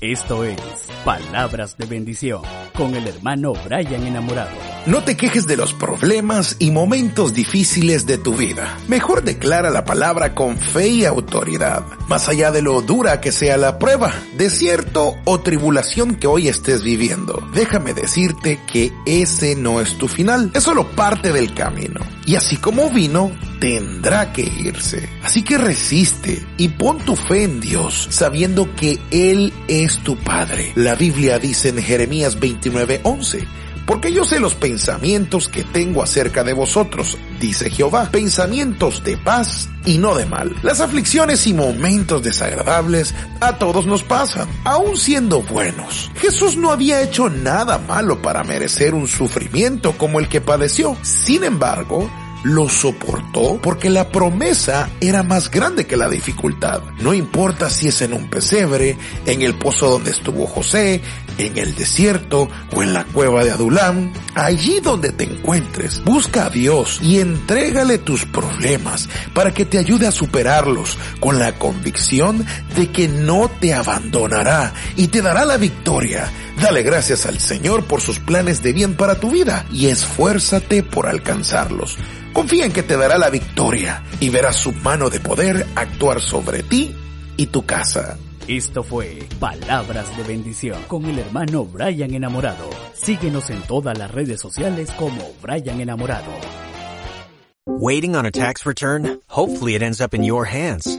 Esto es Palabras de Bendición con el hermano Brian Enamorado. No te quejes de los problemas y momentos difíciles de tu vida. Mejor declara la palabra con fe y autoridad. Más allá de lo dura que sea la prueba, desierto o tribulación que hoy estés viviendo, déjame decirte que ese no es tu final, es solo parte del camino. Y así como vino, tendrá que irse. Así que resiste y pon tu fe en Dios, sabiendo que Él es tu Padre. La Biblia dice en Jeremías 29:11, porque yo sé los pensamientos que tengo acerca de vosotros, dice Jehová, pensamientos de paz y no de mal. Las aflicciones y momentos desagradables a todos nos pasan, aun siendo buenos. Jesús no había hecho nada malo para merecer un sufrimiento como el que padeció. Sin embargo, lo soportó porque la promesa era más grande que la dificultad. No importa si es en un pesebre, en el pozo donde estuvo José, en el desierto o en la cueva de Adulam, allí donde te encuentres, busca a Dios y entrégale tus problemas para que te ayude a superarlos con la convicción de que no te abandonará y te dará la victoria. Dale gracias al Señor por sus planes de bien para tu vida y esfuérzate por alcanzarlos. Confía en que te dará la victoria y verás su mano de poder actuar sobre ti y tu casa. Esto fue Palabras de Bendición con el hermano Brian Enamorado. Síguenos en todas las redes sociales como Brian Enamorado. Waiting on a tax return? Hopefully it ends up in your hands.